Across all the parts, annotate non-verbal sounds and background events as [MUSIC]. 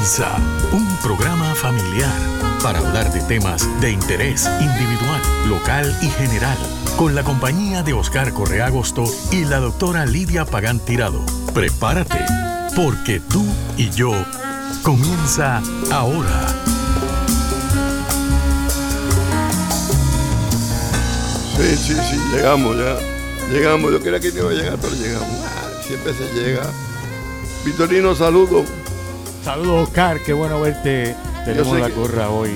Comienza un programa familiar para hablar de temas de interés individual, local y general, con la compañía de Oscar Correa Agosto y la doctora Lidia Pagán Tirado. Prepárate, porque tú y yo comienza ahora. Sí, sí, sí, llegamos ya. Llegamos, yo quería que no iba a llegar, pero llegamos. Siempre se llega. Vitorino, saludos. Saludos, Oscar. Qué bueno verte. Tenemos la gorra hoy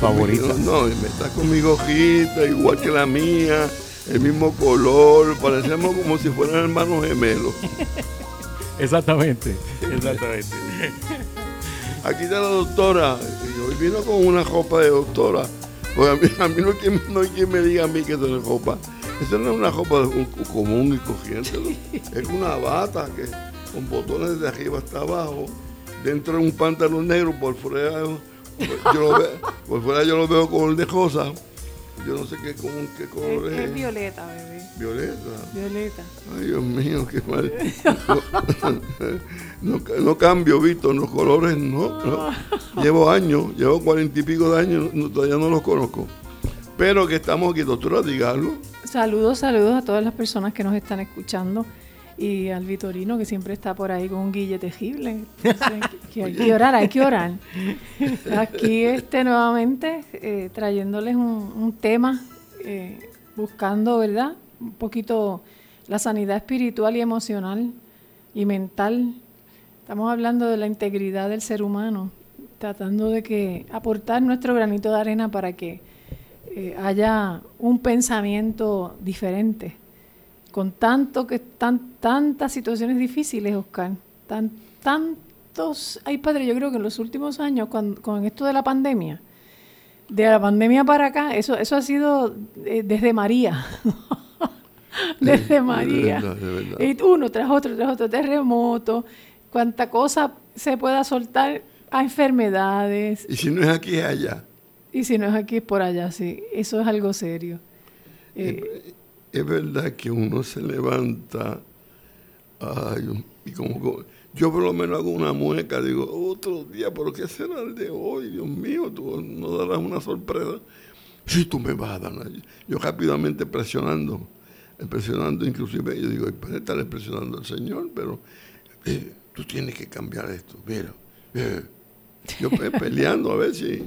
favorita. no, me está con mi gojita, igual que la mía, el mismo color. Parecemos como si fueran hermanos gemelos. [LAUGHS] exactamente, exactamente. [LAUGHS] Aquí está la doctora. hoy vino con una ropa de doctora. Porque a mí, no, hay quien, no, hay quien, me diga a mí que eso es ropa. Eso no es una ropa común y corriente. [LAUGHS] Es una bata que con botones de arriba hasta abajo dentro de un pantalón negro, por fuera yo lo veo, por fuera yo lo veo color de rosa. Yo no sé qué, qué color es. Es violeta, bebé. Violeta. Violeta. Ay, Dios mío, qué mal. [LAUGHS] No, cambio, Víctor, los colores no, Llevo años, llevo cuarenta y pico de años, todavía no los conozco. Pero que estamos aquí, doctora, dígalo. Saludos, saludos a todas las personas que nos están escuchando y al Vitorino que siempre está por ahí con un guille tejible. [LAUGHS] que, hay que orar, hay que orar. Aquí este nuevamente eh, trayéndoles un, tema, eh, buscando, ¿verdad? Un poquito la sanidad espiritual y emocional y mental. Estamos hablando de la integridad del ser humano, tratando de que aportar nuestro granito de arena para que eh, haya un pensamiento diferente con tanto que están tantas situaciones difíciles, Oscar, tan, tantos, ay padre, yo creo que en los últimos años, con, esto de la pandemia, de la pandemia para acá, eso, eso ha sido eh, desde María. [LAUGHS] desde María. Y uno tras otro, tras otro, terremoto, cuánta cosa se pueda soltar a enfermedades. Y si no es aquí, es allá. Y si no es aquí, es por allá, sí. Eso es algo serio. Eh, es verdad que uno se levanta y como, yo por lo menos hago una mueca, digo, otro día, pero ¿qué será el de hoy? Dios mío, tú no darás una sorpresa. Sí, tú me vas a dar. Yo rápidamente presionando, presionando inclusive, yo digo, puede estar presionando al Señor, pero eh, tú tienes que cambiar esto, mira. Eh". Yo peleando a ver si...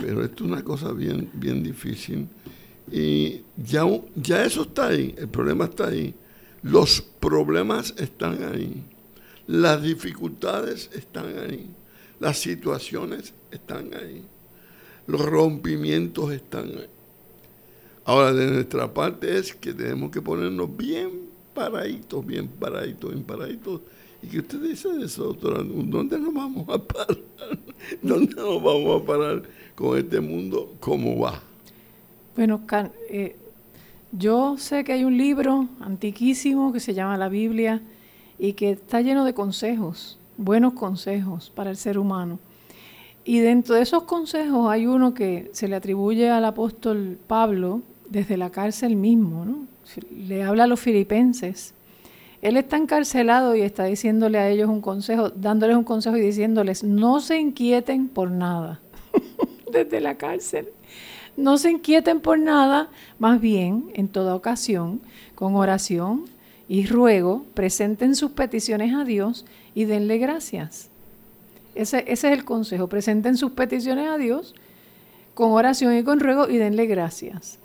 Pero esto es una cosa bien, bien difícil. Y ya, ya eso está ahí, el problema está ahí. Los problemas están ahí. Las dificultades están ahí. Las situaciones están ahí. Los rompimientos están ahí. Ahora, de nuestra parte es que tenemos que ponernos bien paraditos, bien paraditos, bien paraditos. ¿Y qué usted dice de eso, doctora? ¿Dónde nos vamos a parar? [LAUGHS] ¿Dónde nos vamos a parar con este mundo? ¿Cómo va? Bueno, eh, yo sé que hay un libro antiquísimo que se llama la Biblia y que está lleno de consejos, buenos consejos para el ser humano. Y dentro de esos consejos hay uno que se le atribuye al apóstol Pablo desde la cárcel mismo, ¿no? Le habla a los filipenses. Él está encarcelado y está diciéndole a ellos un consejo, dándoles un consejo y diciéndoles, no se inquieten por nada [LAUGHS] desde la cárcel. No se inquieten por nada, más bien, en toda ocasión, con oración y ruego, presenten sus peticiones a Dios y denle gracias. Ese, es el consejo, presenten sus peticiones a Dios con oración y con ruego y denle gracias.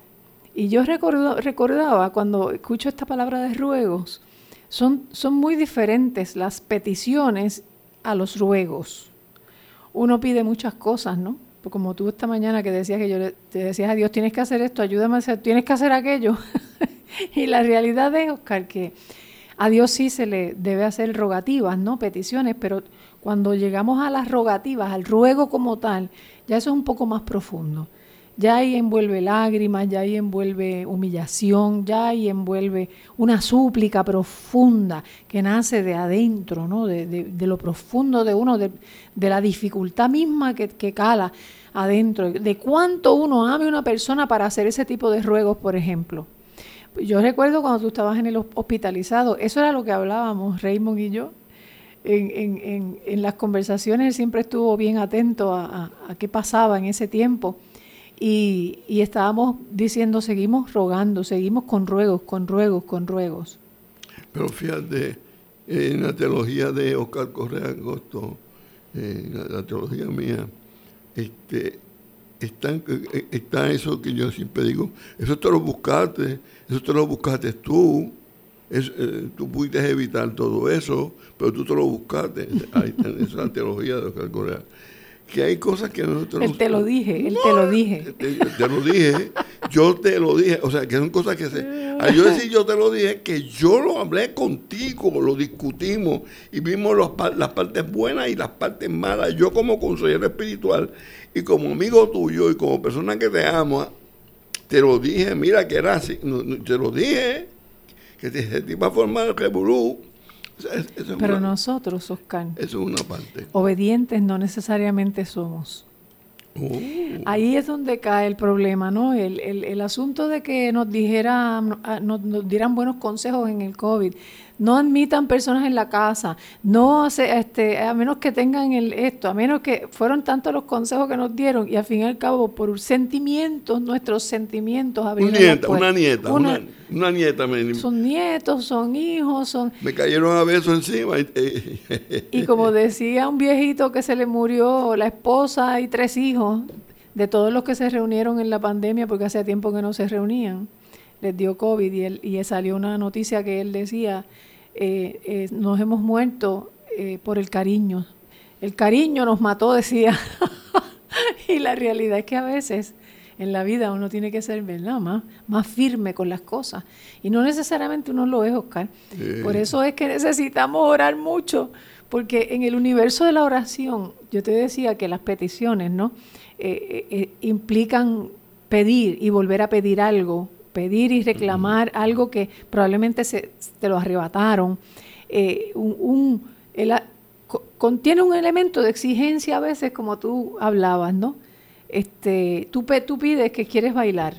Y yo recordaba cuando escucho esta palabra de ruegos, son, muy diferentes las peticiones a los ruegos. Uno pide muchas cosas, ¿no? Pues como tú esta mañana que decías que yo te decías a Dios, tienes que hacer esto, ayúdame a hacer, tienes que hacer aquello. [LAUGHS] y la realidad es, Oscar, que a Dios sí se le debe hacer rogativas, ¿no? Peticiones, pero cuando llegamos a las rogativas, al ruego como tal, ya eso es un poco más profundo. Ya ahí envuelve lágrimas, ya ahí envuelve humillación, ya ahí envuelve una súplica profunda que nace de adentro, ¿no? de, lo profundo de uno, de, la dificultad misma que, cala adentro, de cuánto uno ame a una persona para hacer ese tipo de ruegos, por ejemplo. Yo recuerdo cuando tú estabas en el hospitalizado, eso era lo que hablábamos Raymond y yo, en, en, las conversaciones él siempre estuvo bien atento a, qué pasaba en ese tiempo. Y, estábamos diciendo, seguimos rogando, seguimos con ruegos, con ruegos, con ruegos. Pero fíjate, en la teología de Oscar Correa Agosto, en la, teología mía, este, está, está eso que yo siempre digo, eso te lo buscaste, eso te lo buscaste tú, eh, tú pudiste evitar todo eso, pero tú te lo buscaste. Ahí, esa es la teología de Oscar Correa. Que hay cosas que nosotros... Él te lo dije, él te lo dije. Te, lo dije, yo te lo dije. O sea, que son cosas que se... Al yo decir yo te lo dije, que yo lo hablé contigo, lo discutimos y vimos las partes buenas y las partes malas. Yo como consejero espiritual y como amigo tuyo y como persona que te amo, te lo dije, mira que era así, te lo dije que se te iba a formar el revolú. Pero nosotros, Oscar, eso es una parte. Obedientes no necesariamente somos. Oh. Ahí es donde cae el problema, ¿no? El, el, el asunto de que nos dijera, nos, nos, dieran buenos consejos en el COVID no admitan personas en la casa, no hace, este, a menos que tengan el esto, a menos que fueron tantos los consejos que nos dieron y al fin y al cabo por sentimientos, nuestros sentimientos una nieta, una nieta, una, nieta. son nietos, son hijos, son... Me cayeron a besos encima. y como decía un viejito que se le murió la esposa y tres hijos, de todos los que se reunieron en la pandemia, porque hacía tiempo que no se reunían, les dio COVID y, él, y salió una noticia que él decía, eh, eh, nos hemos muerto eh, por el cariño. El cariño nos mató, decía. [LAUGHS] y la realidad es que a veces en la vida uno tiene que ser ¿verdad? Más, más firme con las cosas. Y no necesariamente uno lo es, Oscar. Por eso es que necesitamos orar mucho, porque en el universo de la oración, yo te decía que las peticiones ¿no? implican pedir y volver a pedir algo pedir y reclamar algo que probablemente se, te lo arrebataron. Eh, un, contiene un elemento de exigencia a veces, como tú hablabas, ¿no? Este, tú, tú pides que quieres bailar.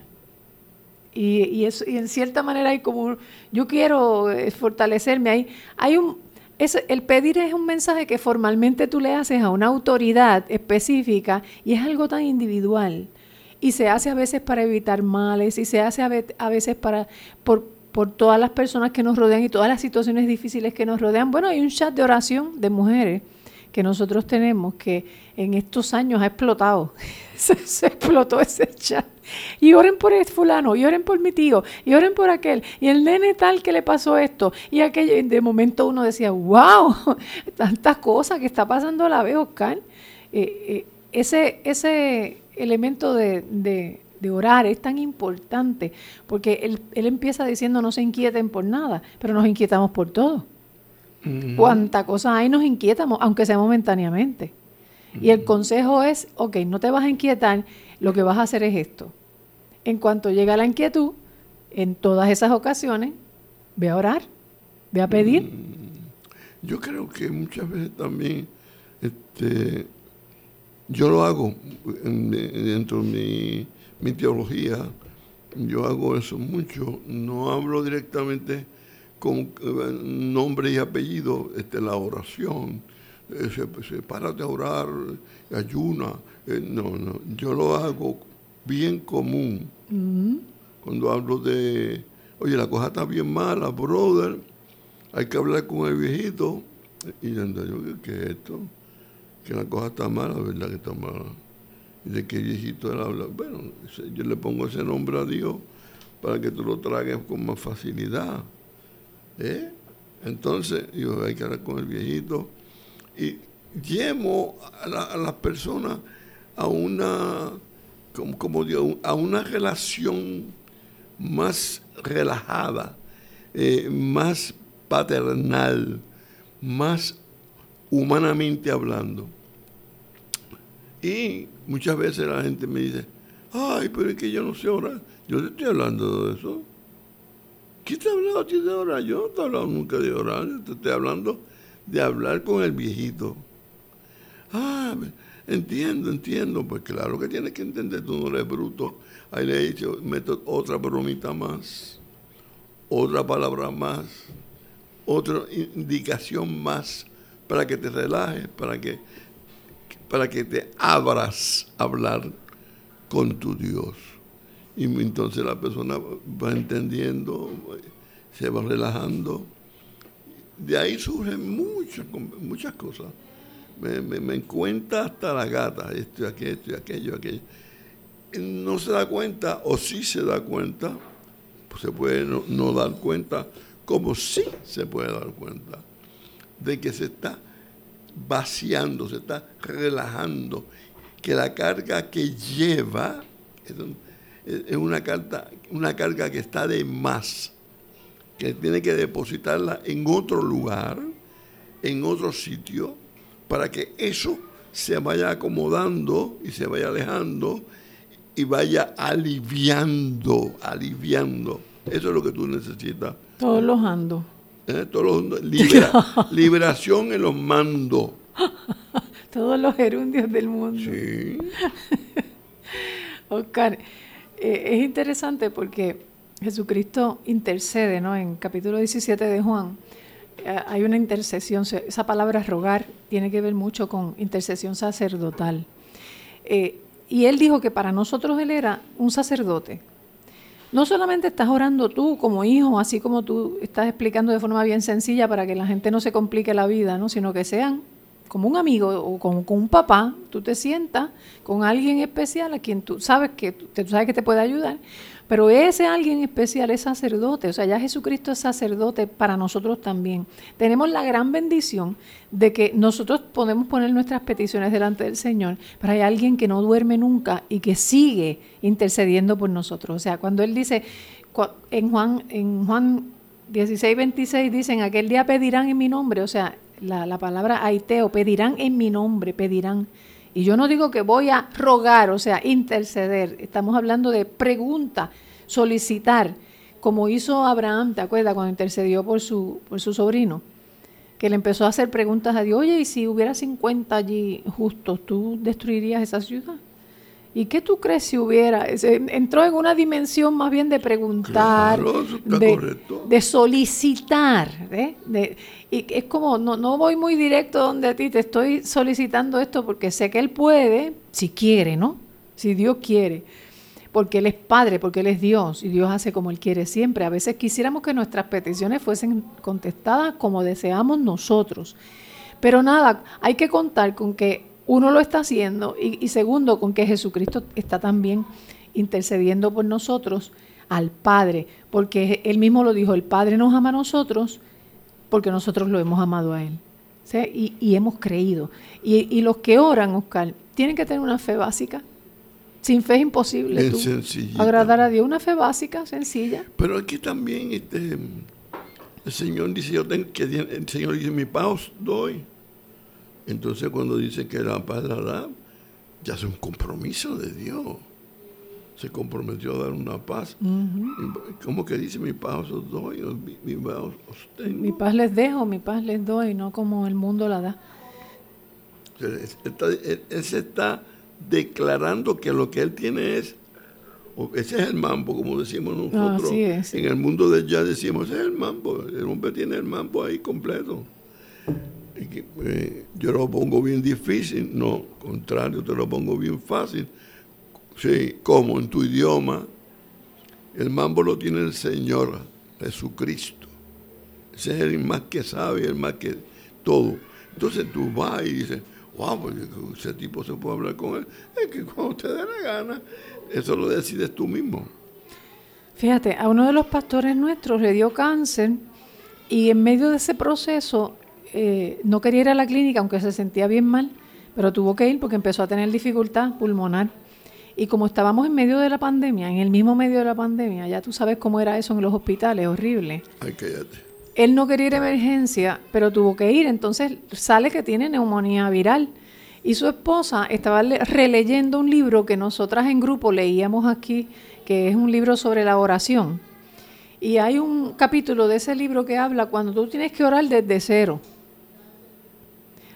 Y, y, eso, y en cierta manera hay como, yo quiero eh, fortalecerme ahí. Hay un, es, el pedir es un mensaje que formalmente tú le haces a una autoridad específica y es algo tan individual y se hace a veces para evitar males y se hace a, veces para por, por todas las personas que nos rodean y todas las situaciones difíciles que nos rodean. Bueno, hay un chat de oración de mujeres que nosotros tenemos que en estos años ha explotado. [LAUGHS] se, explotó ese chat. Y oren por el fulano, y oren por mi tío, y oren por aquel, y el nene tal que le pasó esto, y aquello. de momento uno decía, wow, [LAUGHS] tantas cosas que está pasando a la vez, Oscar. Eh, eh, ese, ese elemento de, orar es tan importante, porque él, él, empieza diciendo no se inquieten por nada, pero nos inquietamos por todo. Cuánta cosa hay nos inquietamos, aunque sea momentáneamente. Y el consejo es, ok, no te vas a inquietar, lo que vas a hacer es esto. En cuanto llega la inquietud, en todas esas ocasiones, ve a orar, ve a pedir. Yo creo que muchas veces también este, yo lo hago dentro de mi, teología, yo hago eso mucho, no hablo directamente con nombre y apellido, este, la oración, eh, se, para de orar, ayuna, eh, no, no, yo lo hago bien común. Cuando hablo de, oye, la cosa está bien mala, brother, hay que hablar con el viejito, y yo, ¿qué es esto? Que la cosa está mala, ¿verdad que está mala? Y de qué viejito él habla. Bueno, yo le pongo ese nombre a Dios para que tú lo tragues con más facilidad. ¿Eh? Entonces, yo hay que hablar con el viejito y llevo a, las personas a una, como, como digo, a una relación más relajada, eh, más paternal, más humanamente hablando. Y muchas veces la gente me dice, Ay, pero es que yo no sé orar. Yo te estoy hablando de eso. ¿Qué te ha hablado a ti de orar? Yo no te he hablado nunca de orar. Yo te estoy hablando de hablar con el viejito. Ah, entiendo, entiendo. Pues claro que tienes que entender, tú no eres bruto. Ahí le he dicho, meto otra bromita más, otra palabra más, otra indicación más para que te relajes, para que, para que te abras a hablar con tu Dios. Y entonces la persona va entendiendo, se va relajando. De ahí surgen muchas, muchas cosas. Me, me, hasta la gata, esto y aquello, esto y aquello, aquello. No se da cuenta, o sí se da cuenta, pues se puede no, no dar cuenta, como sí se puede dar cuenta, de que se está vaciando, se está relajando, que la carga que lleva es, una, carga, una carga que está de más, que tiene que depositarla en otro lugar, en otro sitio, para que eso se vaya acomodando y se vaya alejando y vaya aliviando, aliviando. Eso es lo que tú necesitas. Todos los ando. ¿Eh? Todos los, [LAUGHS] liberación en los mandos. [LAUGHS] Todos los gerundios del mundo. Sí. [LAUGHS] Oscar, eh, es interesante porque Jesucristo intercede, ¿no? En capítulo 17 de Juan eh, hay una intercesión, esa palabra rogar tiene que ver mucho con intercesión sacerdotal. Eh, y él dijo que para nosotros él era un sacerdote. No solamente estás orando tú como hijo, así como tú estás explicando de forma bien sencilla para que la gente no se complique la vida, ¿no? sino que sean como un amigo o con, un papá, tú te sientas con alguien especial a quien tú sabes que, tú sabes que te puede ayudar, pero ese alguien especial es sacerdote, o sea, ya Jesucristo es sacerdote para nosotros también. Tenemos la gran bendición de que nosotros podemos poner nuestras peticiones delante del Señor, pero hay alguien que no duerme nunca y que sigue intercediendo por nosotros. O sea, cuando Él dice, en Juan, en Juan 16, 26 dicen, aquel día pedirán en mi nombre, o sea, la, palabra aiteo, pedirán en mi nombre, pedirán. Y yo no digo que voy a rogar, o sea, interceder. Estamos hablando de pregunta, solicitar, como hizo Abraham, ¿te acuerdas? Cuando intercedió por su, por su sobrino, que le empezó a hacer preguntas a Dios, oye, y si hubiera 50 allí justos, ¿tú destruirías esa ciudad? ¿Y qué tú crees si hubiera? Entró en una dimensión más bien de preguntar, de, solicitar. ¿eh? Y es como, no, no voy muy directo donde a ti, te estoy solicitando esto porque sé que Él puede, si quiere, ¿no? Si Dios quiere. Porque Él es Padre, porque Él es Dios y Dios hace como Él quiere siempre. A veces quisiéramos que nuestras peticiones fuesen contestadas como deseamos nosotros. Pero nada, hay que contar con que uno lo está haciendo y, segundo, con que Jesucristo está también intercediendo por nosotros al Padre, porque Él mismo lo dijo, el Padre nos ama a nosotros porque nosotros lo hemos amado a Él y, hemos creído. Y, los que oran, Oscar, tienen que tener una fe básica. Sin fe es imposible agradar a Dios. Una fe básica, sencilla. Pero aquí también este, el Señor dice, yo tengo que, el Señor dice, mi paz doy entonces cuando dice que la paz la da, ya es un compromiso de Dios. Se comprometió a dar una paz. ¿Cómo que dice mi paz os doy? Mi, paz os tengo. Mi paz les dejo, mi paz les doy, no como el mundo la da. Él, se está declarando que lo que él tiene es ese es el mambo, como decimos nosotros. En el mundo de ya decimos, ese es el mambo. El hombre tiene el mambo ahí completo. Eh, yo lo pongo bien difícil, no, contrario, te lo pongo bien fácil. Sí, como en tu idioma, el mambo lo tiene el Señor Jesucristo. Ese es el más que sabe, el más que todo. Entonces tú vas y dices, wow, pues, ese tipo se puede hablar con él. Es que cuando te dé la gana, eso lo decides tú mismo. Fíjate, a uno de los pastores nuestros le dio cáncer y en medio de ese proceso eh, no quería ir a la clínica, aunque se sentía bien mal, pero tuvo que ir porque empezó a tener dificultad pulmonar. Y como estábamos en medio de la pandemia, en el mismo medio de la pandemia, ya tú sabes cómo era eso en los hospitales, horrible. Ay, cállate. Él no quería ir a emergencia, pero tuvo que ir. Entonces sale que tiene neumonía viral. Y su esposa estaba releyendo un libro que nosotras en grupo leíamos aquí, que es un libro sobre la oración. Y hay un capítulo de ese libro que habla cuando tú tienes que orar desde cero.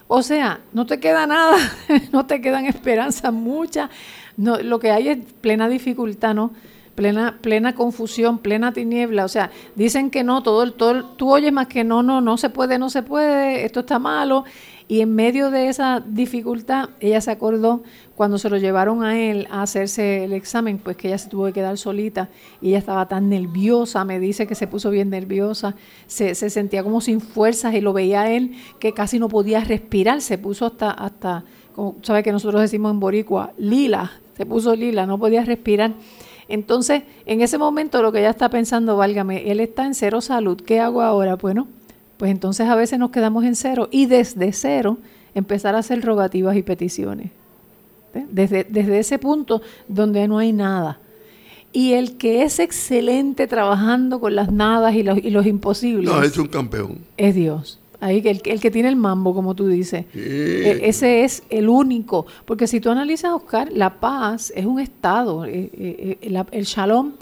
O sea, no te queda nada, [LAUGHS] no te quedan esperanzas muchas. No, lo que hay es plena dificultad, ¿no? Plena, plena confusión, plena tiniebla. O sea, dicen que no, todo, todo, tú oyes más que no, no, no se puede, no se puede, esto está malo. Y en medio de esa dificultad, ella se acordó cuando se lo llevaron a él a hacerse el examen, pues que ella se tuvo que quedar solita y ella estaba tan nerviosa, me dice que se puso bien nerviosa, se, sentía como sin fuerzas y lo veía él que casi no podía respirar, se puso hasta, hasta como sabe que nosotros decimos en Boricua, lila, se puso lila, no podía respirar. Entonces, en ese momento lo que ella está pensando, válgame, él está en cero salud, ¿qué hago ahora? Bueno, pues entonces a veces nos quedamos en cero y desde cero empezar a hacer rogativas y peticiones. Desde, desde ese punto donde no hay nada. Y el que es excelente trabajando con las nadas y los, y los imposibles. No, es un campeón. Es Dios. Ahí, el, el que tiene el mambo, como tú dices. E, ese es el único. Porque si tú analizas, Oscar, la paz es un estado. Eh, eh, eh, el shalom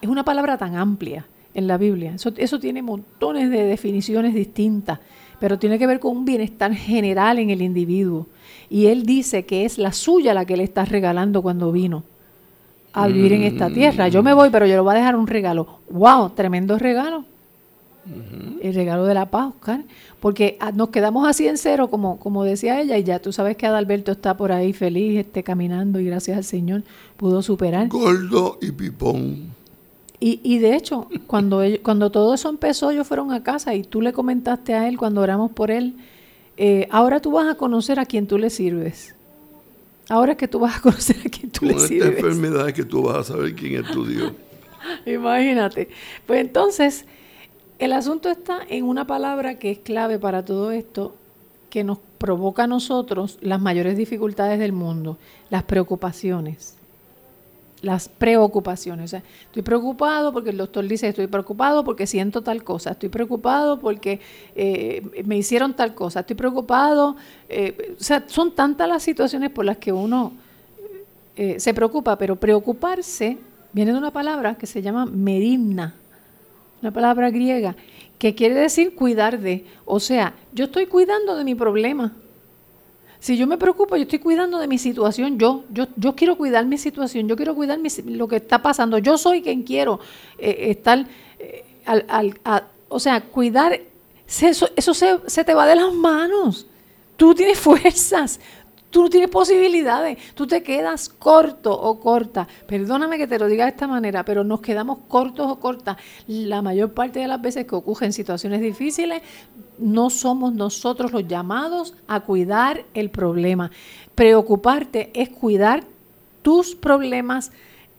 es una palabra tan amplia en la Biblia. Eso, eso tiene montones de definiciones distintas, pero tiene que ver con un bienestar general en el individuo. Y él dice que es la suya la que le está regalando cuando vino a vivir en esta tierra. Yo me voy, pero yo le voy a dejar un regalo. ¡Wow! Tremendo regalo. El regalo de la paz, Oscar. Porque ah, nos quedamos así en cero, como, como decía ella, y ya tú sabes que Adalberto está por ahí feliz, este, caminando, y gracias al Señor pudo superar. Gordo y pipón. Y, y de hecho, cuando, cuando todo eso empezó, ellos fueron a casa y tú le comentaste a él cuando oramos por él, eh, ahora tú vas a conocer a quien tú le sirves. Ahora es que tú vas a [LAUGHS] conocer a quien tú le sirves. Con esta enfermedad es que tú vas a saber quién es tu Dios. [LAUGHS] Imagínate. Pues entonces, el asunto está en una palabra que es clave para todo esto, que nos provoca a nosotros las mayores dificultades del mundo, las preocupaciones las preocupaciones. O sea, estoy preocupado porque el doctor dice, estoy preocupado porque siento tal cosa, estoy preocupado porque eh, me hicieron tal cosa, estoy preocupado. Eh, o sea, son tantas las situaciones por las que uno eh, se preocupa, pero preocuparse viene de una palabra que se llama merimna, una palabra griega, que quiere decir cuidar de. O sea, yo estoy cuidando de mi problema. Si yo me preocupo, yo estoy cuidando de mi situación, yo, yo, yo quiero cuidar mi situación, yo quiero cuidar lo que está pasando, yo soy quien quiero eh, estar, eh, al, o sea, cuidar, eso, eso se te va de las manos, tú tienes [LAUGHS] fuerzas, Tú no tienes posibilidades, tú te quedas corto o corta. Perdóname que te lo diga de esta manera, pero nos quedamos cortos o cortas. La mayor parte de las veces que ocurren situaciones difíciles, no somos nosotros los llamados a cuidar el problema. Preocuparte es cuidar tus problemas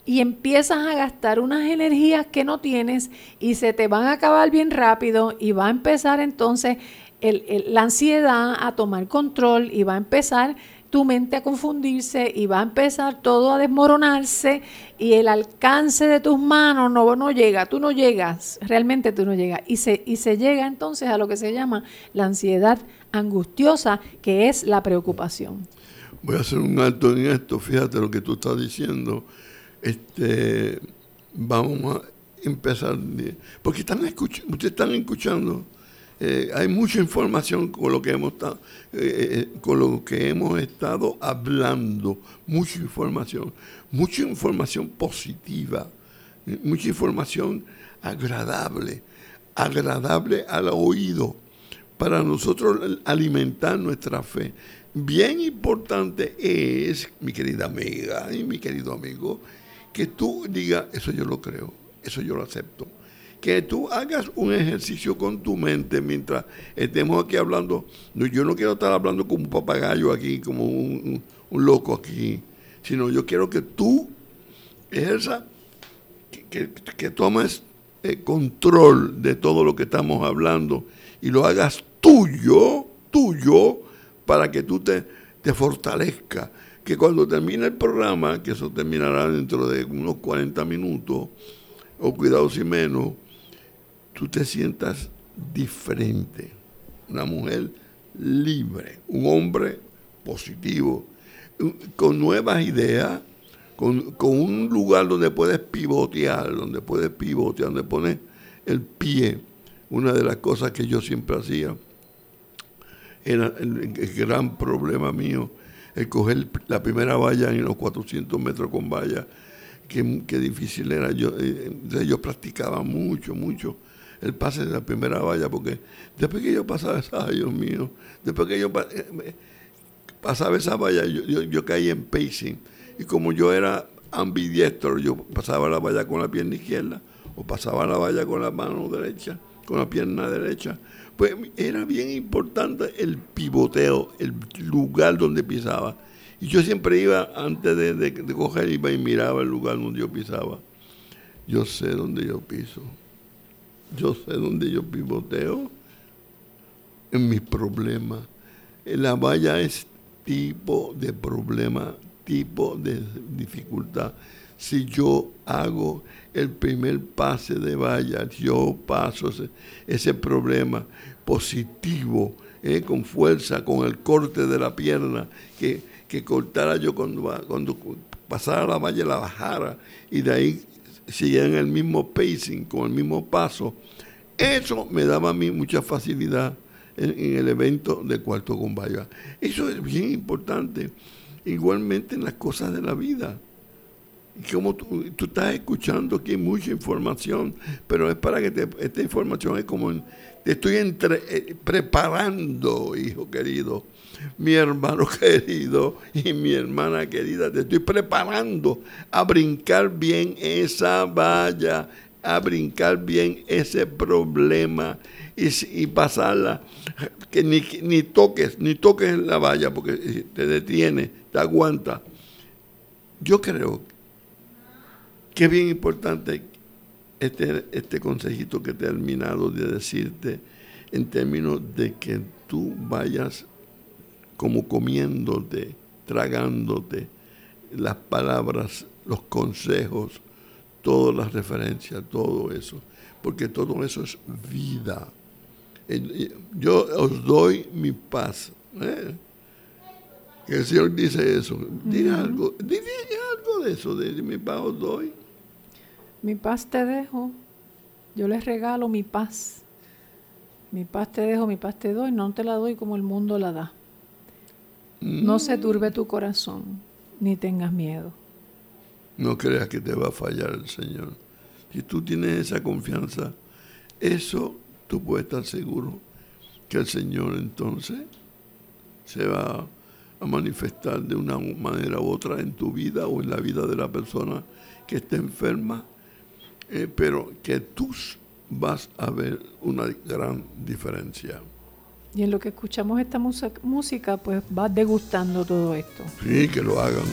y empiezas a gastar unas energías que no tienes y se te van a acabar bien rápido y va a empezar entonces la ansiedad a tomar control y va a empezar tu mente a confundirse y va a empezar todo a desmoronarse y el alcance de tus manos no, no llega, tú no llegas, realmente tú no llegas. Y se, y se llega entonces a lo que se llama la ansiedad angustiosa, que es la preocupación. Voy a hacer un alto en esto, fíjate lo que tú estás diciendo. Este, vamos a empezar, porque están escuchando, ustedes están escuchando eh, hay mucha información con lo que hemos estado, eh, eh, con lo que hemos estado hablando, mucha información, mucha información positiva, mucha información agradable, agradable al oído, para nosotros alimentar nuestra fe. Bien importante es, mi querida amiga y mi querido amigo, que tú digas, eso yo lo creo, eso yo lo acepto que tú hagas un ejercicio con tu mente mientras estemos aquí hablando. yo no quiero estar hablando como un papagayo aquí, como un, loco aquí, sino yo quiero que tú ejerza, que, tomes eh, control de todo lo que estamos hablando y lo hagas tuyo, tuyo, para que tú te, te fortalezcas. Que cuando termine el programa, que eso terminará dentro de unos 40 minutos, o cuidado si menos, tú te sientas diferente. Una mujer libre, un hombre positivo, con nuevas ideas, con, un lugar donde puedes pivotear, donde puedes pivotear, donde pones el pie. Una de las cosas que yo siempre hacía era el, gran problema mío, el coger la primera valla en los 400 metros con valla, qué, difícil era. Yo, eh, yo practicaba mucho, mucho el pase de la primera valla, porque después que yo pasaba esa, Dios mío, después que yo eh, pasaba esa valla, yo, yo, caí en pacing. Y como yo era ambidiestro, yo pasaba la valla con la pierna izquierda o pasaba la valla con la mano derecha, con la pierna derecha. Pues era bien importante el pivoteo, el lugar donde pisaba. Y yo siempre iba, antes de, de, de coger, iba y miraba el lugar donde yo pisaba. Yo sé dónde yo piso. Yo sé dónde yo pivoteo en mis problemas. La valla es tipo de problema, tipo de dificultad. Si yo hago el primer pase de valla, yo paso ese, problema positivo, eh, con fuerza, con el corte de la pierna, que, que cortara yo cuando, cuando pasara la valla, la bajara, y de ahí en el mismo pacing, con el mismo paso. Eso me daba a mí mucha facilidad en, el evento de cuarto con. Eso es bien importante. Igualmente en las cosas de la vida. Como tú, estás escuchando aquí mucha información, pero es para que esta información es como te estoy entre, eh, preparando, hijo querido, mi hermano [LAUGHS] querido y mi hermana querida, te estoy preparando a brincar bien esa valla, a brincar bien ese problema y, pasarla, que ni, ni, toques, ni toques la valla porque te detiene, te aguanta. Yo creo que es bien importante este, este consejito que he terminado de decirte en términos de que tú vayas como comiéndote, tragándote las palabras, los consejos, todas las referencias, todo eso, porque todo eso es vida. Yo os doy mi paz. ¿eh? El Señor dice eso. Diga algo, diga algo de eso, de mi paz os doy. Mi paz te dejo, yo les regalo mi paz. Mi paz te dejo, mi paz te doy, no te la doy como el mundo la da. No se turbe tu corazón, ni tengas miedo. No creas que te va a fallar el Señor. Si tú tienes esa confianza, eso tú puedes estar seguro que el Señor entonces se va a manifestar de una manera u otra en tu vida o en la vida de la persona que esté enferma, eh, pero que tú vas a ver una gran diferencia. Y en lo que escuchamos esta música, pues vas degustando todo esto. Sí, que lo hagan.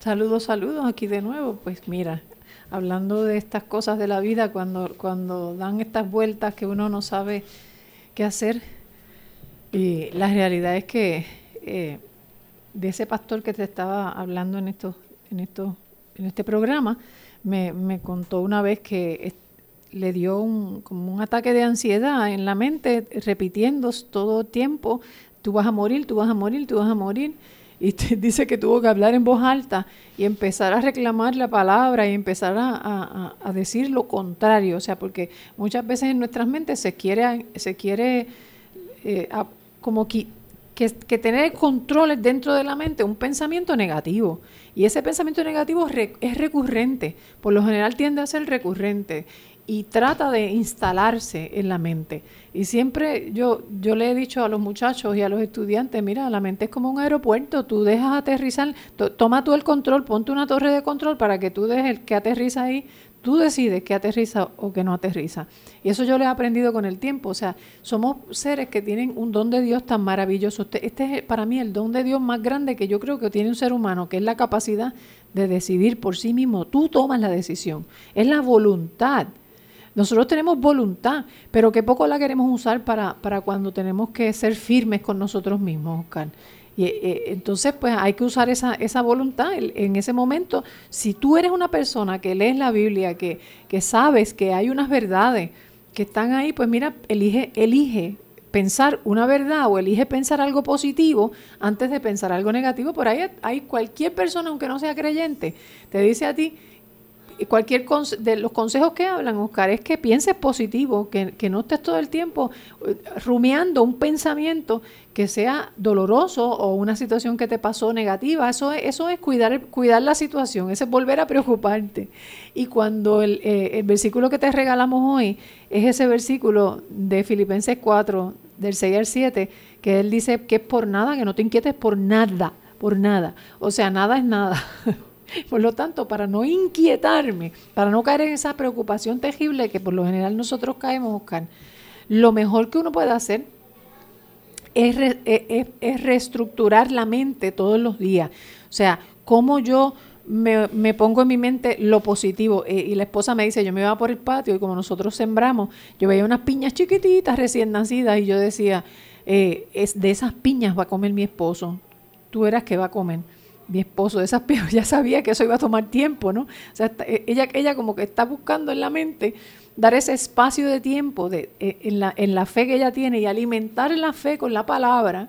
Saludos, saludos aquí de nuevo. Pues mira, hablando de estas cosas de la vida, cuando, cuando dan estas vueltas que uno no sabe qué hacer, y la realidad es que eh, de ese pastor que te estaba hablando en estos, en en este programa, me, me contó una vez que le dio un, como un ataque de ansiedad en la mente, repitiendo todo tiempo, tú vas a morir, tú vas a morir, tú vas a morir. Y [LAUGHS] dice que tuvo que hablar en voz alta y empezar a reclamar la palabra y empezar a, decir lo contrario. O sea, porque muchas veces en nuestras mentes se quiere, se quiere eh, como que, que, tener controles dentro de la mente, un pensamiento negativo. Y ese pensamiento negativo es recurrente, por lo general tiende a ser recurrente y trata de instalarse en la mente. Y siempre yo, yo le he dicho a los muchachos y a los estudiantes, mira, la mente es como un aeropuerto, tú dejas aterrizar, toma tú el control, ponte una torre de control para que tú dejes el que aterriza ahí, tú decides que aterriza o que no aterriza. Y eso yo lo he aprendido con el tiempo, o sea, somos seres que tienen un don de Dios tan maravilloso. Este es para mí el don de Dios más grande que yo creo que tiene un ser humano, que es la capacidad de decidir por sí mismo. Tú tomas la decisión, es la voluntad nosotros tenemos voluntad, pero que poco la queremos usar para, para cuando tenemos que ser firmes con nosotros mismos, Oscar. Y, eh, entonces, pues hay que usar esa, esa voluntad en ese momento. Si tú eres una persona que lees la Biblia, que, que sabes que hay unas verdades que están ahí, pues mira, elige, elige pensar una verdad o elige pensar algo positivo antes de pensar algo negativo. Por ahí hay cualquier persona, aunque no sea creyente, te dice a ti, cualquier de los consejos que hablan, Oscar, es que pienses positivo, que, que, no estés todo el tiempo eh, rumiando un pensamiento que sea doloroso o una situación que te pasó negativa. Eso es, eso es cuidar, cuidar la situación, eso es volver a preocuparte. Y cuando el, eh, el versículo que te regalamos hoy es ese versículo de Filipenses 4, del 6 al 7, que él dice que es por nada, que no te inquietes por nada, por nada. O sea, nada es nada. [LAUGHS] Por lo tanto, para no inquietarme, para no caer en esa preocupación terrible que por lo general nosotros caemos, Oscar, lo mejor que uno puede hacer es, reestructurar la mente todos los días. O sea, cómo yo me, pongo en mi mente lo positivo. Eh, y la esposa me dice, yo me iba por el patio y como nosotros sembramos, yo veía unas piñas chiquititas recién nacidas y yo decía, eh, es de esas piñas va a comer mi esposo. Tú eras que va a comer mi esposo de esas [LAUGHS] piedras ya sabía que eso iba a tomar tiempo, ¿no? O sea, e, ella, ella como que está buscando en la mente dar ese espacio de tiempo de, e, en, la, en la fe que ella tiene y alimentar la fe con la palabra,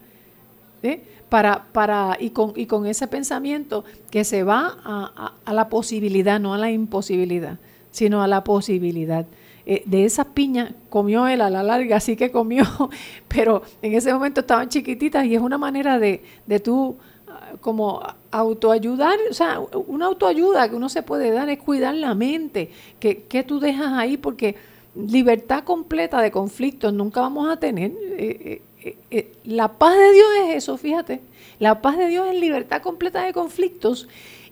¿eh? para, para, y, con, y con ese pensamiento que se va a, a, la posibilidad, no a la imposibilidad, sino a la posibilidad. Eh, de esas piñas comió él a la larga, así que comió, [LAUGHS] pero en ese momento estaban chiquititas y es una manera de, de tú como autoayudar, o sea, una autoayuda que uno se puede dar es cuidar la mente, que, que tú dejas ahí, porque libertad completa de conflictos nunca vamos a tener. Eh, eh, eh, la paz de Dios es eso, fíjate. La paz de Dios es libertad completa de conflictos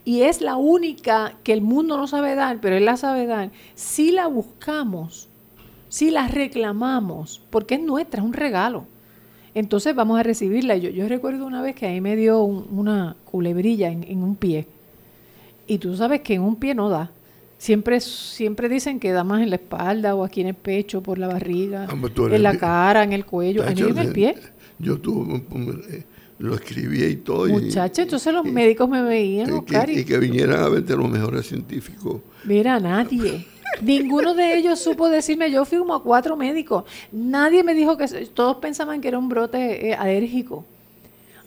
y es la única que el mundo no sabe dar, pero Él la sabe dar. Si la buscamos, si la reclamamos, porque es nuestra, es un regalo. Entonces vamos a recibirla. Yo, yo recuerdo una vez que ahí me dio una culebrilla en, un pie. Y tú sabes que en un pie no da. Siempre, siempre dicen que da más en la espalda o aquí en el pecho, por la barriga, ah, pues en la cara, en el cuello, en el pie. Yo tuve, eh, lo escribí y todo. Muchacha, entonces los médicos me veían, y, y que vinieran a verte los mejores científicos. Mira, nadie. Ninguno de ellos supo decirme, yo fui como a cuatro médicos. Nadie me dijo que todos pensaban que era un brote eh, alérgico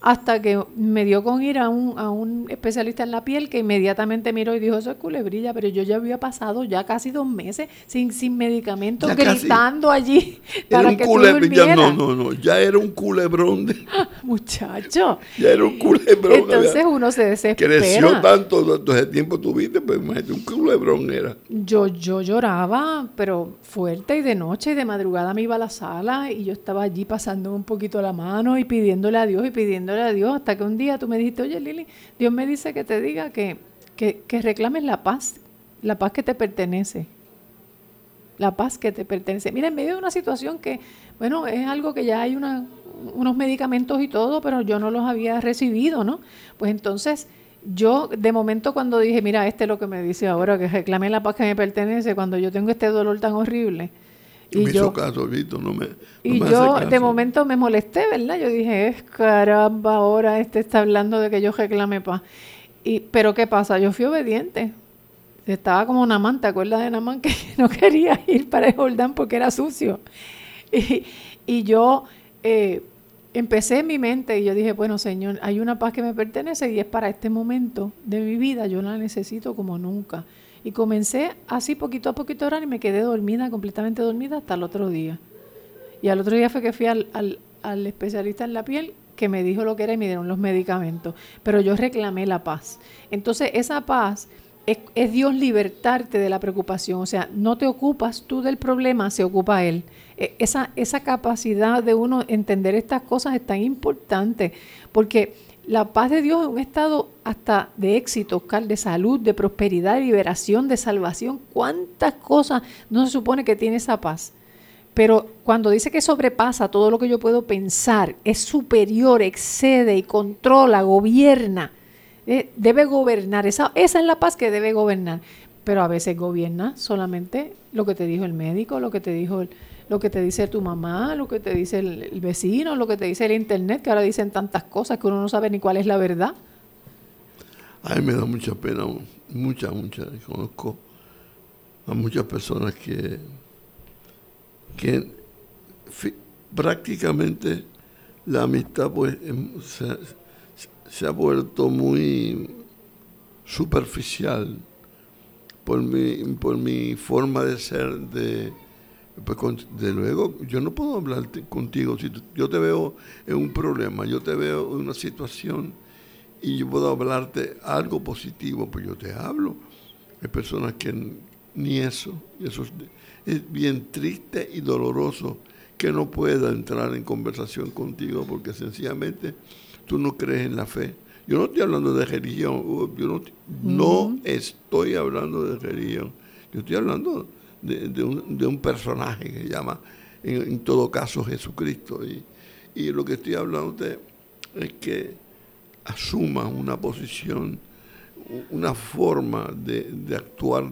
hasta que me dio con ir a un, a un especialista en la piel que inmediatamente miró y dijo, eso es culebrilla, pero yo ya había pasado ya casi dos meses sin, sin medicamentos, gritando allí [LAUGHS] para que tú No, no, no, ya era un culebrón. De, [LAUGHS] Muchacho. Ya era un culebrón. Entonces uno se desespera. Creció tanto, todo ese tiempo tuviste, pues imagínate, un culebrón era. Yo, yo lloraba, pero fuerte y de noche y de madrugada me iba a la sala y yo estaba allí pasando un poquito la mano y pidiéndole a Dios y pidiéndole a Dios, hasta que un día tú me dijiste, oye Lili, Dios me dice que te diga que, que, reclames la paz, la paz que te pertenece. La paz que te pertenece. Mira, en medio de una situación que, bueno, es algo que ya hay una, unos medicamentos y todo, pero yo no los había recibido, ¿no? Pues entonces yo de momento cuando dije, mira, este es lo que me dice ahora, que reclame la paz que me pertenece, cuando yo tengo este dolor tan horrible. Y yo, caso, no me, y yo de momento me molesté, ¿verdad? Yo dije, es caramba, ahora este está hablando de que yo reclame paz. Y, pero ¿qué pasa? Yo fui obediente. Estaba como Namán, ¿te acuerdas de Namán? [LAUGHS] Que no quería ir para el Jordán porque era sucio. Y, y yo eh, empecé en mi mente y yo dije, bueno, Señor, hay una paz que me pertenece y es para este momento de mi vida, yo la necesito como nunca. Y comencé así poquito a poquito a orar y me quedé dormida, completamente dormida hasta el otro día. Y al otro día fue que fui al, al, especialista en la piel que me dijo lo que era y me dieron los medicamentos. Pero yo reclamé la paz. Entonces esa paz es, es, Dios libertarte de la preocupación. O sea, no te ocupas tú del problema, se ocupa Él. E, esa, esa capacidad de uno entender estas cosas es tan importante porque la paz de Dios es un estado hasta de éxito, Oscar, de salud, de prosperidad, de liberación, de salvación. ¿Cuántas cosas no se supone que tiene esa paz? Pero cuando dice que sobrepasa todo lo que yo puedo pensar, es superior, excede y controla, gobierna, eh, debe gobernar. Esa, esa es la paz que debe gobernar. Pero a veces gobierna solamente lo que te dijo el médico, lo que te dijo el, lo que te dice tu mamá, lo que te dice el, vecino, lo que te dice el internet, que ahora dicen tantas cosas que uno no sabe ni cuál es la verdad. A me da mucha pena, mucha, mucha. Conozco a muchas personas que, que prácticamente la amistad pues em, se, se, ha vuelto muy superficial por mi, por mi forma de ser, de, pues de luego, yo no puedo hablar contigo. Si yo te veo en un problema, yo te veo en una situación y yo puedo hablarte algo positivo, pues yo te hablo. Hay personas que ni eso, y eso es, bien triste y doloroso que no pueda entrar en conversación contigo porque sencillamente tú no crees en la fe. Yo no estoy hablando de religión, yo no, no estoy hablando de religión, yo estoy hablando de, un, de un, personaje que se llama, en, todo caso, Jesucristo. Y, lo que estoy hablando es que asuma una posición, una forma de, de actuar,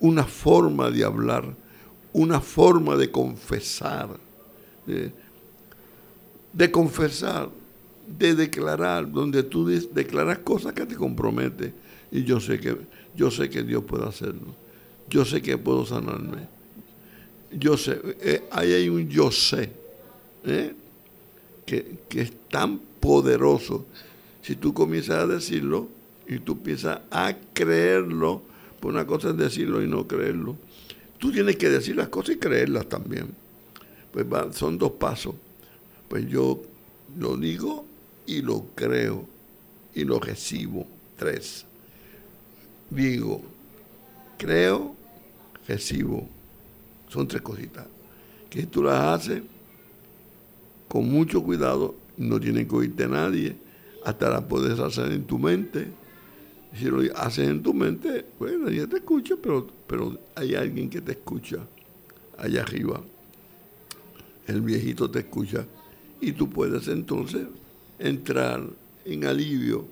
una forma de hablar, una forma de confesar, de, de confesar, de declarar, donde tú declaras cosas que te comprometen. Y yo sé que, yo sé que Dios puede hacerlo yo sé que puedo sanarme. Yo sé, eh, ahí hay un yo sé, ¿eh? que, es tan poderoso. Si tú comienzas a decirlo y tú empiezas a creerlo, pues una cosa es decirlo y no creerlo. Tú tienes que decir las cosas y creerlas también. Pues son dos pasos. Pues yo lo digo y lo creo y lo recibo. Tres. Digo, creo, recibo. Son tres cositas. Que tú las haces con mucho cuidado, no tienen que oírte nadie, hasta las puedes hacer en tu mente. Si lo haces en tu mente, bueno, ya te escucha, pero, pero hay alguien que te escucha allá arriba. El viejito te escucha y tú puedes entonces entrar en alivio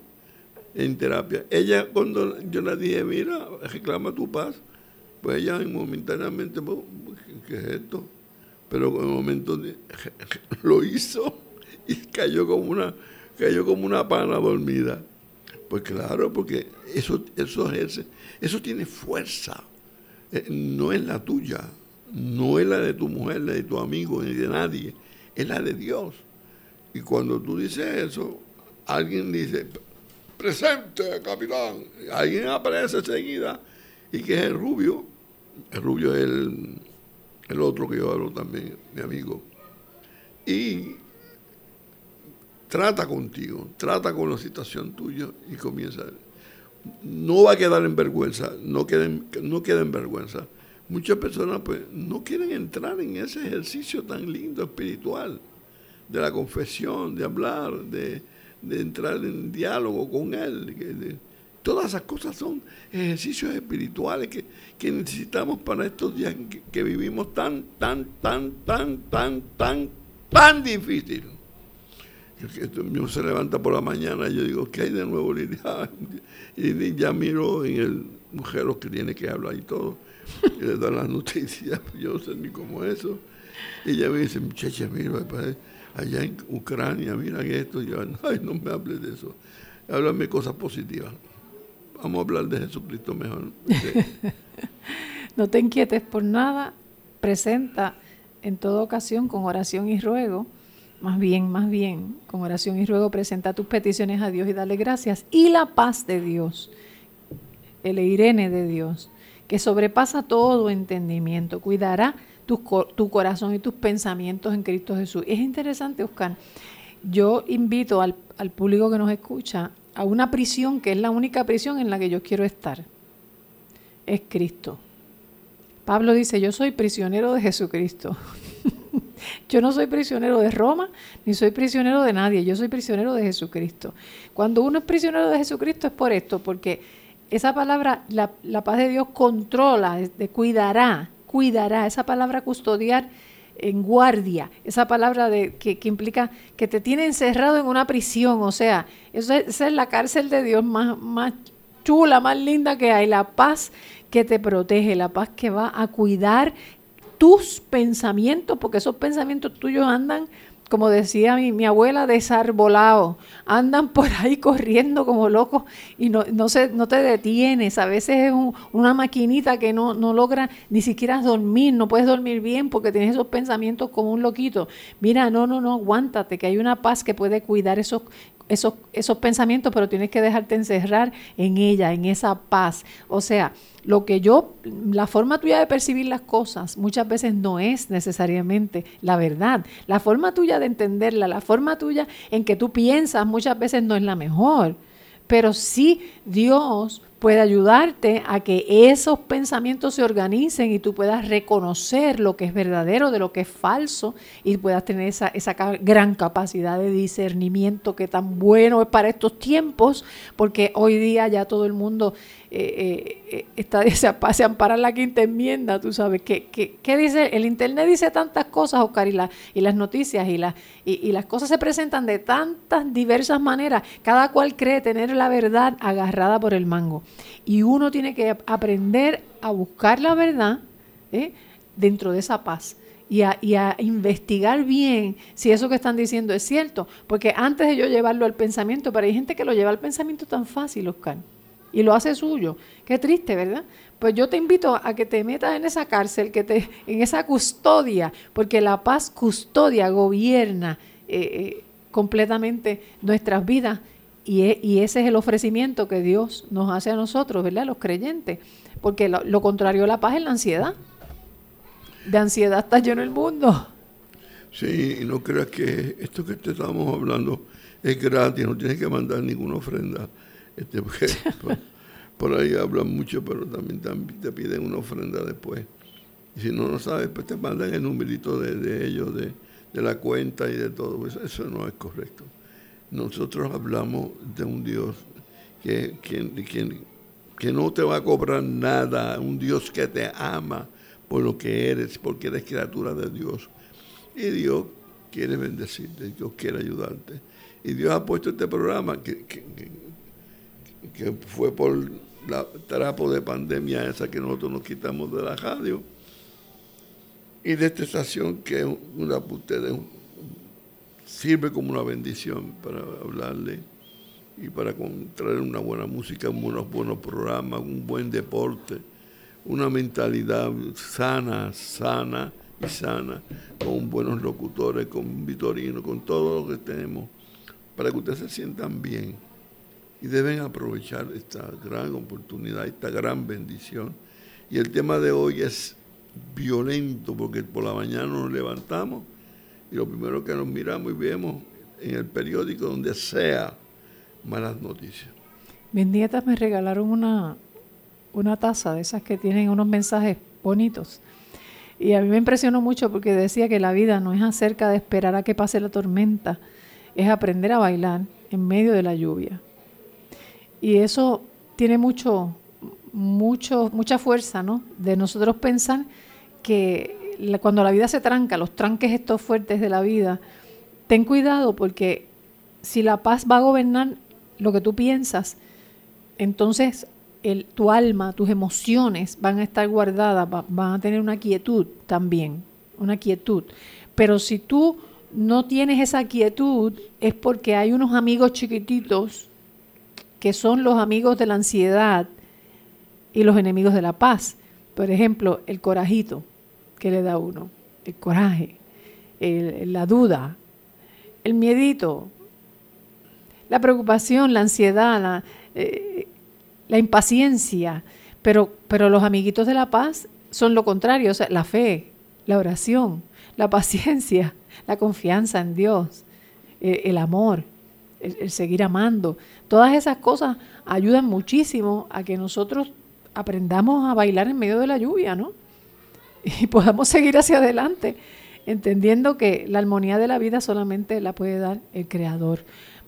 en terapia. Ella, cuando yo le dije, mira, reclama tu paz, pues ella momentáneamente, ¿qué es esto? Pero en un momento lo hizo [LAUGHS] y cayó como una, cayó como una pana dormida. Pues claro, porque eso, eso, es, eso tiene fuerza. Eh, no es la tuya, no es la de tu mujer, la de tu amigo, ni de nadie, es la de Dios. Y cuando tú dices eso, alguien dice, presente, capitán. Alguien aparece enseguida y que es el rubio. El rubio es el, el otro que yo hablo también, mi amigo. Y trata contigo, trata con la situación tuya y comienza. No va a quedar en vergüenza, no queden, no queda en vergüenza. Muchas personas pues no quieren entrar en ese ejercicio tan lindo espiritual de la confesión, de hablar, de, de entrar en diálogo con Él. todas esas cosas son ejercicios espirituales que, necesitamos para estos días que, vivimos tan, tan, tan, tan, tan, tan, tan difícil. Yo se levanta por la mañana y yo digo, ¿qué hay de nuevo, Lidia? [LAUGHS] Y ya miro en el mujer que tiene que hablar y todo. Y le dan las [LAUGHS] noticias, yo no sé ni cómo eso. Y ella me dice, muchacha, mira, allá en Ucrania, miran esto. Y [LAUGHS] ay, no me hables de eso. Háblame cosas positivas. Vamos a hablar de Jesucristo mejor. [LAUGHS] no te inquietes por nada. Presenta en toda ocasión con oración y ruego más bien, más bien, con oración y ruego, presenta tus peticiones a Dios y dale gracias. Y la paz de Dios, el Irene de Dios, que sobrepasa todo entendimiento, cuidará tu, corazón y tus pensamientos en Cristo Jesús. Es interesante, Oscar. Yo invito al, al público que nos escucha a una prisión que es la única prisión en la que yo quiero estar. Es Cristo. Pablo dice, yo soy prisionero de Jesucristo. [LAUGHS] Yo no soy prisionero de Roma, ni soy prisionero de nadie, yo soy prisionero de Jesucristo. Cuando uno es prisionero de Jesucristo es por esto, porque esa palabra, la, paz de Dios controla, de cuidará, cuidará, esa palabra custodiar en guardia, esa palabra de, que, implica que te tiene encerrado en una prisión, o sea, esa es la cárcel de Dios más, más chula, más linda que hay, la paz que te protege, la paz que va a cuidar tus pensamientos, porque esos pensamientos tuyos andan, como decía mi, mi abuela, desarbolados, andan por [LAUGHS] ahí corriendo como locos y no, no, se, no te detienes. A veces es una maquinita que no, no logra ni siquiera dormir, no puedes dormir bien porque tienes esos pensamientos como un loquito. Mira, no, no, no, aguántate, que hay una paz que puede cuidar esos, esos, esos pensamientos, pero tienes que dejarte encerrar en ella, en esa paz. O sea, lo que yo, la forma tuya de percibir las cosas muchas veces no es necesariamente la verdad. La forma tuya de entenderla, la forma tuya en que tú piensas muchas veces no es la mejor. Pero sí Dios puede ayudarte a que esos pensamientos se organicen y tú puedas reconocer lo que es verdadero de lo que es falso y puedas tener esa, esa gran capacidad de discernimiento que tan bueno es para estos tiempos, porque hoy día ya todo el mundo eh, eh, está, [LAUGHS] se, se ampara la quinta enmienda, tú sabes, ¿qué, qué, dice? El Internet dice tantas cosas, Oscar, y, y las noticias y, la, y, las cosas se presentan de tantas diversas maneras, cada cual cree tener la verdad agarrada por el mango. Y uno tiene que aprender a buscar la verdad ¿eh? dentro de esa paz. Y a, y a, investigar bien si eso que están diciendo es cierto. Porque antes de yo llevarlo al pensamiento, pero hay gente que lo lleva al pensamiento tan fácil, Oscar y lo hace suyo. Qué triste, ¿verdad? Pues yo te invito a que te metas en esa cárcel, que te, en esa custodia, porque la paz custodia, gobierna eh, eh, completamente nuestras vidas. Y, e, y, ese es el ofrecimiento que Dios nos hace a nosotros, ¿verdad? Los creyentes. Porque lo, lo contrario a la paz es la ansiedad. De ansiedad está lleno el mundo. Sí, y no creas que esto que te estamos hablando es gratis, no tienes que mandar ninguna ofrenda este, por, ahí hablan mucho, pero también, te piden una ofrenda después. Y si no lo sabes, pues te mandan el numerito de, ellos, de, la cuenta y de todo. Pues eso no es correcto. Nosotros hablamos de un Dios que, que, que no te va a cobrar nada, un Dios que te ama por lo que eres, porque eres criatura de Dios. Y Dios quiere bendecirte, Dios quiere ayudarte. Y Dios ha puesto este programa que, que fue por la trapo de pandemia esa que nosotros nos quitamos de la radio. Y de esta estación que una ustedes sirve como una bendición para hablarle y para traer una buena música, unos buenos programas, un buen deporte, una mentalidad sana, sana y sana, con buenos locutores, con Vitorino, con todo lo que tenemos, para que ustedes se sientan bien y deben aprovechar esta gran oportunidad, esta gran bendición. Y el tema de hoy es violento porque por la mañana nos levantamos y lo primero que nos miramos y vemos en el periódico donde sea malas noticias. Mis nietas me regalaron una, una taza de esas que tienen unos mensajes bonitos. Y a mí me impresionó mucho porque decía que la vida no es acerca de esperar a que pase la tormenta, es aprender a bailar en medio de la lluvia. Y eso tiene mucho, mucho, mucha fuerza, ¿no? De nosotros pensar que cuando la vida se tranca, los tranques estos fuertes de la vida, ten cuidado porque si la paz va a gobernar lo que tú piensas, entonces el, tu alma, tus emociones van a estar guardadas, van a tener una quietud también, una quietud. Pero si tú no tienes esa quietud, es porque hay unos amigos chiquititos que son los amigos de la ansiedad y los enemigos de la paz. Por ejemplo, el corajito que le da uno, el coraje, la duda, el miedito, la preocupación, la ansiedad, la, eh, la impaciencia. Pero, pero los amiguitos de la paz son lo contrario, la fe, la oración, la paciencia, la confianza en Dios, eh, el amor, el, seguir amando. Todas esas cosas ayudan muchísimo a que nosotros aprendamos a bailar en medio de la lluvia, ¿no? Y podamos seguir hacia adelante, entendiendo que la armonía de la vida solamente la puede dar el Creador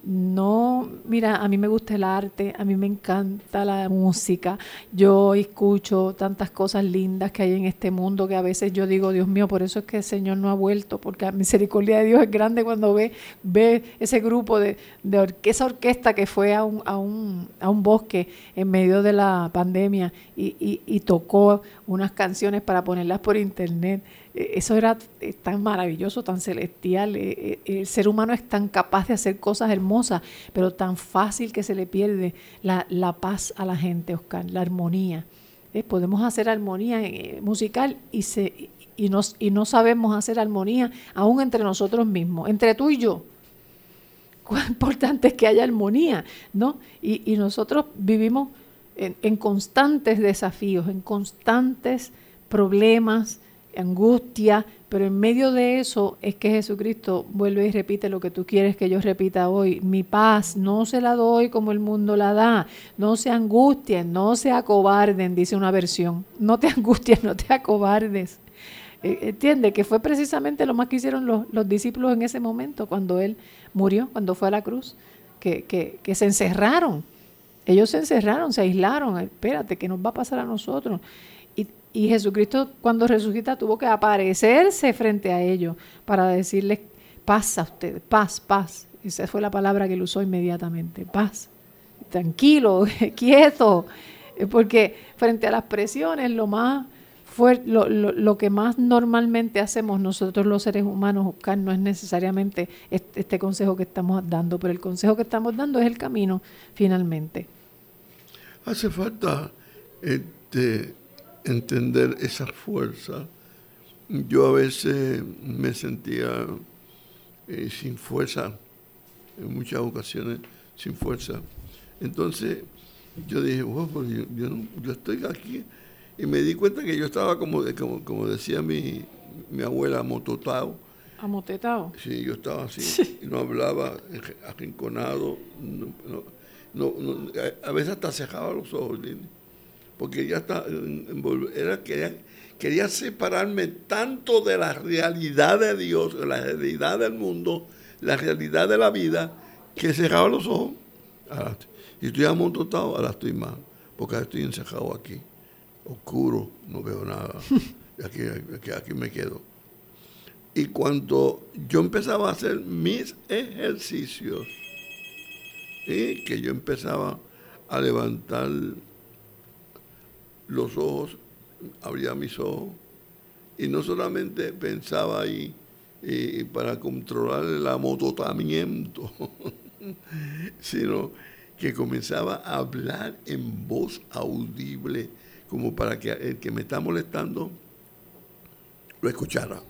no, mira, a mí me gusta el arte, a mí me encanta la música, yo escucho tantas cosas lindas que hay en este mundo que a veces yo digo, Dios mío, por eso es que el Señor no ha vuelto, porque la misericordia de Dios es grande cuando ve, ve ese grupo de, de esa orquesta que fue a un, a, un, a un bosque en medio de la pandemia y, y, y tocó unas canciones para ponerlas por internet. E, eso era tan maravilloso, tan celestial. E, e, el ser humano es tan capaz de hacer cosas hermosas, pero tan fácil que se le pierde la, paz a la gente, Oscar, la armonía. Eh, podemos hacer armonía eh, musical y, se, y, nos, y no sabemos hacer armonía aún entre nosotros mismos, entre tú y yo. [LAUGHS] Cuán importante es que haya armonía, ¿no? Y, nosotros vivimos en constantes desafíos, en constantes problemas, angustia, pero en medio de eso es que Jesucristo vuelve y repite lo que tú quieres que yo repita hoy. Mi paz no se la doy como el mundo la da. No se angustien, no se acobarden, dice una versión. No te [LAUGHS] angusties, no te acobardes. E, entiende que fue precisamente lo más que hicieron los, los, discípulos en ese momento, cuando Él murió, cuando fue a la cruz, que, que, que se encerraron. Ellos se encerraron, se aislaron. Espérate, ¿qué nos va a pasar a nosotros? Y Jesucristo cuando resucita tuvo que aparecerse frente a ellos para decirles, paz a ustedes, paz, paz. Esa fue la palabra que él usó inmediatamente, paz. Tranquilo, [LAUGHS] quieto, porque frente a las presiones lo más fuerte, lo, que más normalmente hacemos nosotros los seres humanos, Oscar, no es necesariamente este, este consejo que estamos dando, pero el consejo que estamos dando es el camino finalmente. Hace falta este, entender esa fuerza. Yo a veces me sentía eh, sin fuerza, en muchas ocasiones sin fuerza. Entonces yo dije, pues yo, estoy aquí. Y me di cuenta que yo estaba como, como, decía mi, mi abuela, amototado. ¿Amotetado? Sí, yo estaba así, y no hablaba, arrinconado. No, a veces hasta cejaba los ojos porque ya está, era, quería, quería separarme tanto de la realidad de Dios, de la realidad del mundo, la realidad de la vida, que cerraba los ojos. y estoy amontotado, ahora estoy mal, porque ahora estoy encerrado aquí, oscuro, no veo nada, [LAUGHS] aquí, aquí, aquí me quedo. Y cuando yo empezaba a hacer mis ejercicios, y que yo empezaba a levantar los ojos, abría mis ojos y no solamente pensaba ahí y para controlar el amototamiento, [LAUGHS] sino que comenzaba a hablar en voz audible, como para que el que me está molestando lo escuchara.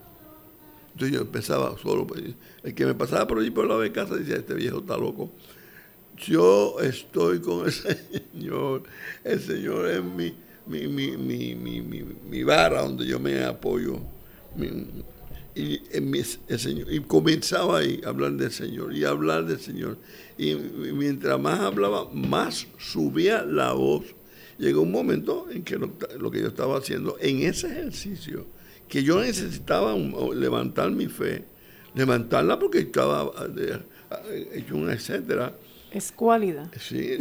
Entonces yo pensaba solo, pues, el que me pasaba por allí por la de casa decía, este viejo está loco. Yo estoy con el [LAUGHS] Señor, el Señor es mi, mi, mi, mi, mi, mi vara donde yo me apoyo. y, el Señor, y comenzaba ahí a hablar del Señor y hablar del Señor. Y, mientras más hablaba, más subía la voz. Llegó un momento en que lo, que yo estaba haciendo en ese ejercicio, que yo necesitaba levantar mi fe, levantarla porque estaba eh, eh, hecho un etcétera. Es cualidad. Sí.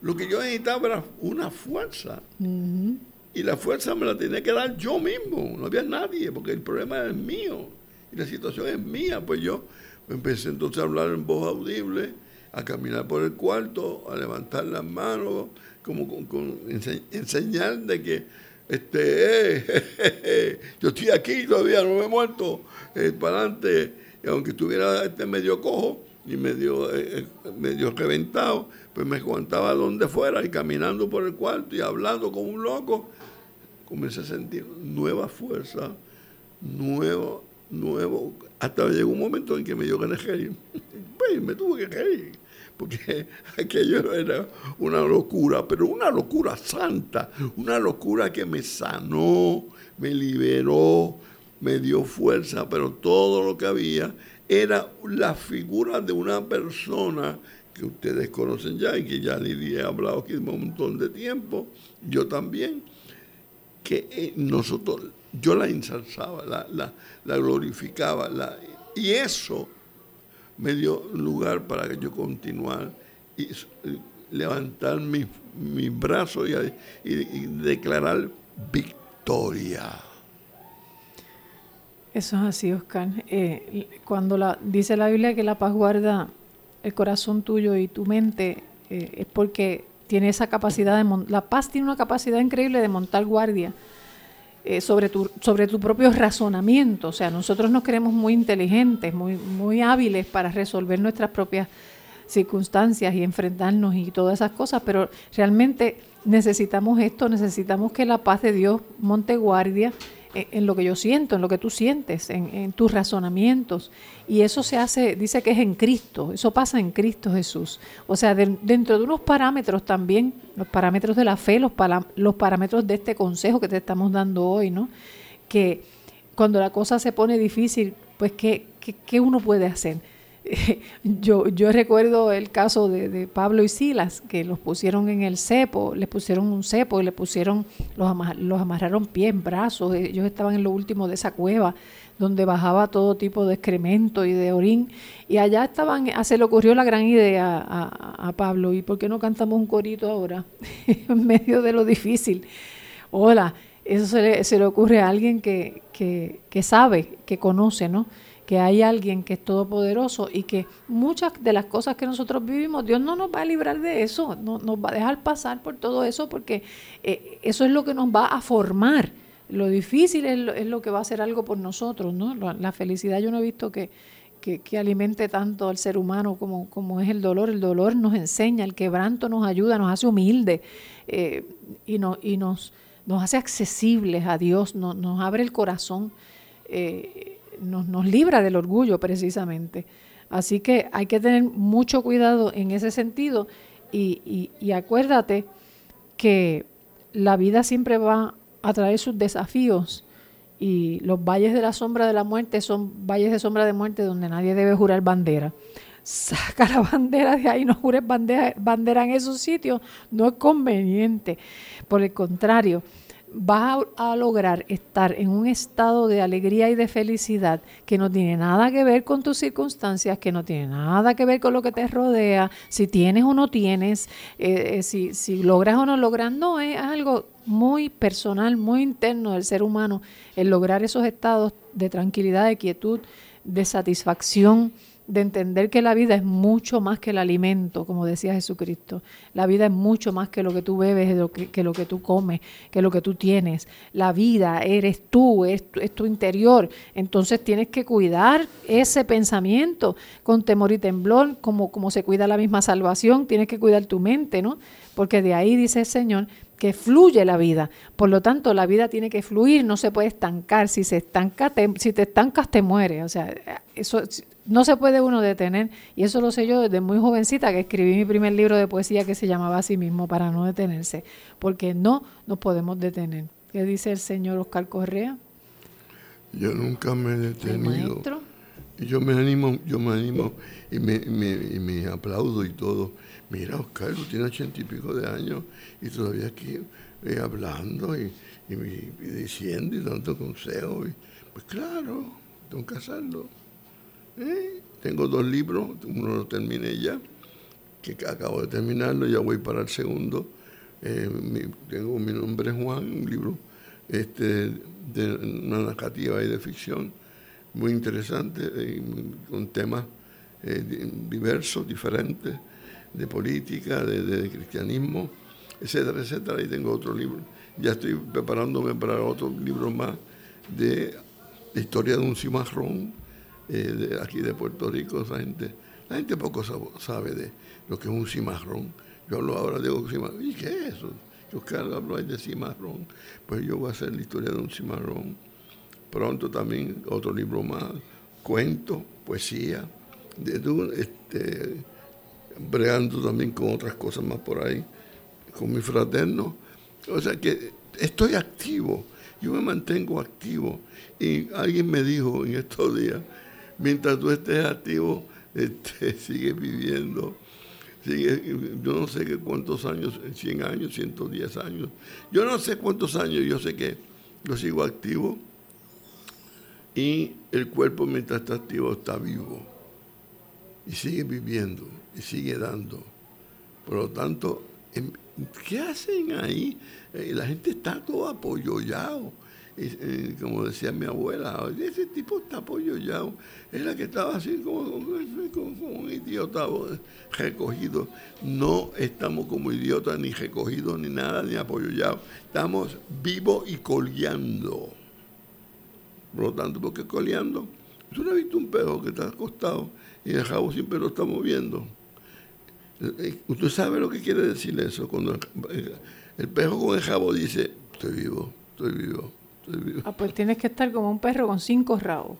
Lo que yo necesitaba era una fuerza. Y la fuerza me la tenía que dar yo mismo. No había nadie, porque el problema es mío. Y la situación es mía, pues yo empecé entonces a hablar en voz audible, a caminar por el cuarto, a levantar las manos, como con, enseñar de que este, [LAUGHS] yo estoy aquí todavía, no me he muerto, eh, para adelante, y aunque estuviera este medio cojo y medio, eh, eh, medio reventado, pues me aguantaba donde fuera y caminando por el cuarto y hablando como un loco, comencé a sentir nueva fuerza, nuevo, nuevo, hasta llegó un momento en que me dio ganas de [LAUGHS] pues me tuve que reír porque [LAUGHS] aquello era una locura, pero una locura santa, una locura que me sanó, me liberó, me dio fuerza, pero todo lo que había era la figura de una persona que ustedes conocen ya y que ya Lidia he hablado aquí un montón de tiempo, yo también, que eh, nosotros, yo la ensalzaba, la, la, glorificaba, la, y eso me dio lugar para que yo continuara y, levantar mis mi brazos y, declarar victoria. Eso es así, Oscar. Eh, cuando la, dice la Biblia que la paz guarda el corazón tuyo y tu mente, eh, es porque tiene esa capacidad de... La paz tiene una capacidad increíble de montar guardia eh, sobre, tu, sobre tu propio razonamiento. O sea, nosotros nos creemos muy inteligentes, muy, muy hábiles para resolver nuestras propias circunstancias y enfrentarnos y todas esas cosas, pero realmente necesitamos esto, necesitamos que la paz de Dios monte guardia en, lo que yo siento, en lo que tú sientes, en, tus razonamientos. Y eso se hace, dice que es en Cristo, eso pasa en Cristo Jesús. O sea, dentro de unos parámetros también, los parámetros de la fe, los, parámetros de este consejo que te estamos dando hoy, ¿no? Que cuando la cosa se pone difícil, pues, ¿qué, qué, qué uno puede hacer? [LAUGHS] yo, yo recuerdo el caso de, Pablo y Silas, que los pusieron en el cepo, les pusieron un cepo y le pusieron, los, los amarraron pies, brazos, ellos estaban en lo último de esa cueva donde bajaba todo tipo de excremento y de orín, y allá estaban, ah, se le ocurrió la gran idea a, Pablo, ¿y por qué no cantamos un corito ahora? [LAUGHS] en medio de lo difícil. Hola, eso se le, se le ocurre a alguien que sabe, que conoce, ¿no? Que hay alguien que es todopoderoso y que muchas de las cosas que nosotros vivimos, Dios no nos va a librar de eso, no, nos va a dejar pasar por todo eso porque eh, eso es lo que nos va a formar. Lo difícil es lo, que va a hacer algo por nosotros, ¿no? La, felicidad yo no he visto que, que, alimente tanto al ser humano como, como es el dolor. El dolor nos enseña, el quebranto nos ayuda, nos hace humilde eh, y, y nos, nos hace accesibles a Dios, nos abre el corazón. Eh, nos, libra del orgullo precisamente. Así que hay que tener mucho cuidado en ese sentido y, acuérdate que la vida siempre va a traer sus desafíos y los valles de la sombra de la muerte son valles de sombra de muerte donde nadie debe jurar bandera. Saca la bandera de ahí, no jures bandera, bandera en esos sitios, no es conveniente. Por el contrario, vas a, lograr estar en un estado de alegría y de felicidad que no tiene nada que ver con tus circunstancias, que no tiene nada que ver con lo que te rodea, si tienes o no tienes, eh, eh, si, si logras o no logras, no, es algo muy personal, muy interno del ser humano, el lograr esos estados de tranquilidad, de quietud, de satisfacción, de entender que la vida es mucho más que el alimento, como decía Jesucristo. La vida es mucho más que lo que tú bebes, que, lo que tú comes, que lo que tú tienes. La vida eres tú, es, es, tu interior. Entonces tienes que cuidar ese pensamiento con temor y temblor, como, como se cuida la misma salvación. Tienes que cuidar tu mente, ¿no? Porque de ahí dice el Señor que fluye la vida. Por lo tanto, la vida tiene que fluir, no se puede estancar. Si se estanca, si te estancas, te mueres. O sea, eso no se puede uno detener. Y eso lo sé yo desde muy jovencita, que escribí mi primer libro de poesía que se llamaba así mismo, para no detenerse. Porque no nos podemos detener. ¿Qué dice el señor Oscar Correa? Yo nunca me he detenido. Y yo me animo, yo me animo y me, y me aplaudo y todo mira, Oscar, tú tienes ochenta y pico de años y todavía aquí eh, hablando y, diciendo y dando consejos. pues claro, tengo que hacerlo. Tengo dos libros, uno lo terminé ya, que acabo de terminarlo, ya voy para el segundo. Eh, tengo mi nombre es Juan, un libro este, de una narrativa y de ficción. muy interesante, eh, con temas eh, diversos, diferentes, de política, de, cristianismo, etcétera, etcétera. Y tengo otro libro. Ya estoy preparándome para otro libro más de historia de un cimarrón eh, de aquí de Puerto Rico. La gente, la gente poco sabe de lo que es un cimarrón. Yo hablo ahora de un cimarrón. ¿Y qué es eso? Yo quiero hablar de cimarrón. Pues yo voy a hacer la historia de un cimarrón. Pronto también otro libro más, cuento, poesía, de, este, bregando también con otras cosas más por ahí, con mi fraterno. O sea que estoy activo, yo me mantengo activo. Y alguien me dijo en estos días, mientras tú estés activo, este, [LAUGHS] sigues viviendo. Sigue, yo no sé cuántos años, 100 años, 110 años. Yo no sé cuántos años, yo sé que yo sigo activo y el cuerpo mientras está activo está vivo y sigue viviendo y sigue dando. Por lo tanto, em, ¿qué hacen ahí? Eh, la gente está todo apoyollado. Eh, como decía mi abuela, ese tipo está apoyollado. Es la que estaba así como, un idiota recogido. No estamos como idiotas, ni recogidos, ni nada, ni apoyollados. Estamos vivos y coleando. Por lo tanto, ¿por qué coleando? ¿Tú no has visto un perro que está acostado y el jabo siempre lo está moviendo. Eh, ¿Usted sabe lo que quiere decir eso? Cuando el, el perro con el jabo dice, estoy vivo, estoy vivo. Ah, pues tienes que estar como un perro con cinco rabos.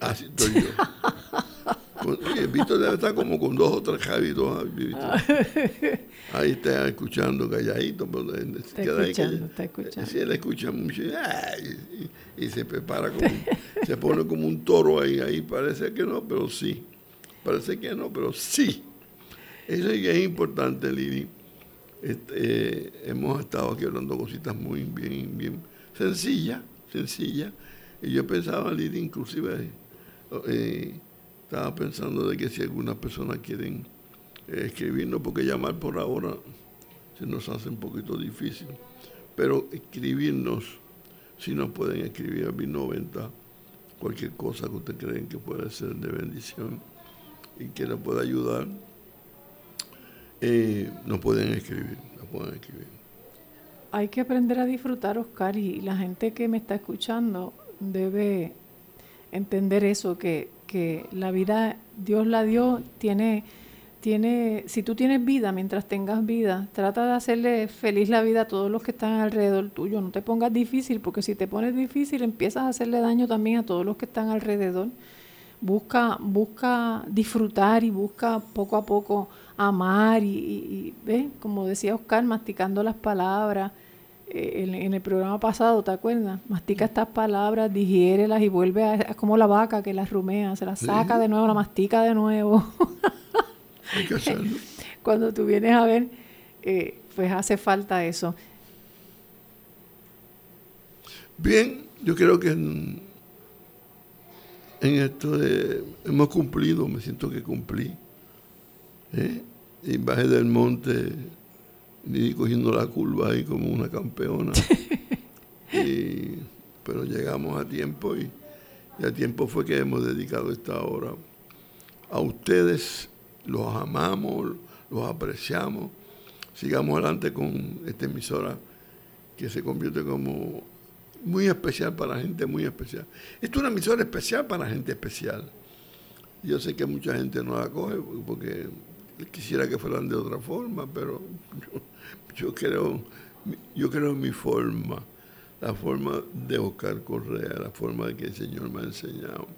así estoy yo. [LAUGHS] Víctor debe estar como con dos o tres jabitos. [LAUGHS] Ahí está escuchando calladito. Pero está escuchando, está escuchando. Si él escucha mucho y, se prepara, como, se pone como un toro ahí. Ahí parece que no, pero sí. Parece que no, pero sí. Eso es importante, Lili. Este, eh, hemos estado aquí hablando cositas muy bien, bien sencillas, sencillas. Y yo pensaba, Lili, inclusive, eh, estaba pensando de que si algunas personas quieren eh, escribirnos, porque llamar por ahora se nos hace un poquito difícil. Pero escribirnos, si nos pueden escribir a mi 90, cualquier cosa que ustedes creen que puede ser de bendición y que nos pueda ayudar, eh, nos pueden escribir, nos pueden escribir. Hay que aprender a disfrutar, Oscar, y la gente que me está escuchando debe entender eso, que, que la vida Dios la dio, tiene, tiene, si tú tienes vida, mientras tengas vida, trata de hacerle feliz la vida a todos los que están alrededor tuyo, no te pongas difícil, porque si te pones difícil empiezas a hacerle daño también a todos los que están alrededor busca, busca disfrutar y busca poco a poco amar y, y, como decía Oscar, masticando las palabras. Eh, en, el programa pasado, ¿te acuerdas? Mastica estas palabras, digiérelas y vuelve a... Es como la vaca que las rumea, se las saca de nuevo, la mastica de nuevo. [LAUGHS] [LAUGHS] Cuando tú vienes a ver, eh, pues hace falta eso. Bien, yo creo que en esto de, hemos cumplido, me siento que cumplí. ¿eh? Y bajé del monte y cogiendo la curva ahí como una campeona. [LAUGHS] pero llegamos a tiempo y, a tiempo fue que hemos dedicado esta hora. A ustedes los amamos, los apreciamos. Sigamos adelante con esta emisora que se convierte como muy especial para gente muy especial. Esto es una emisora especial para gente especial. Yo sé que mucha gente no la coge porque quisiera que fueran de otra forma, pero yo, creo, yo creo en mi forma, la forma de Oscar Correa, la forma que el Señor me ha enseñado.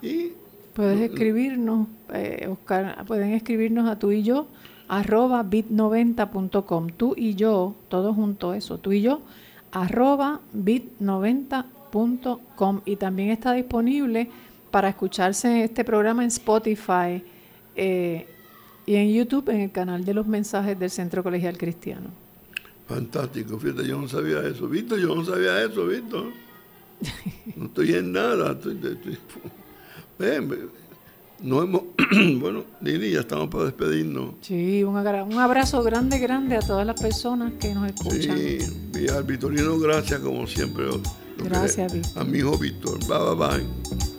Y Puedes escribirnos, eh, Oscar, pueden escribirnos a tú y yo, arroba bit90.com, tú y yo, todo junto eso, tú y yo, arroba bit90.com y también está disponible para escucharse este programa en Spotify eh, y en YouTube en el canal de los mensajes del Centro Colegial Cristiano. Fantástico, fíjate, yo no sabía eso, Víctor, yo no sabía eso, Víctor. [LAUGHS] No estoy en nada, estoy, no hemos, [CLEARS THROAT] bueno, Lili, ya estamos para despedirnos. Sí, un, un, abrazo grande, grande a todas las personas que nos escuchan. Sí, y al Vitorino, gracias como siempre. Gracias, Víctor. Amigo Víctor, bye bye bye.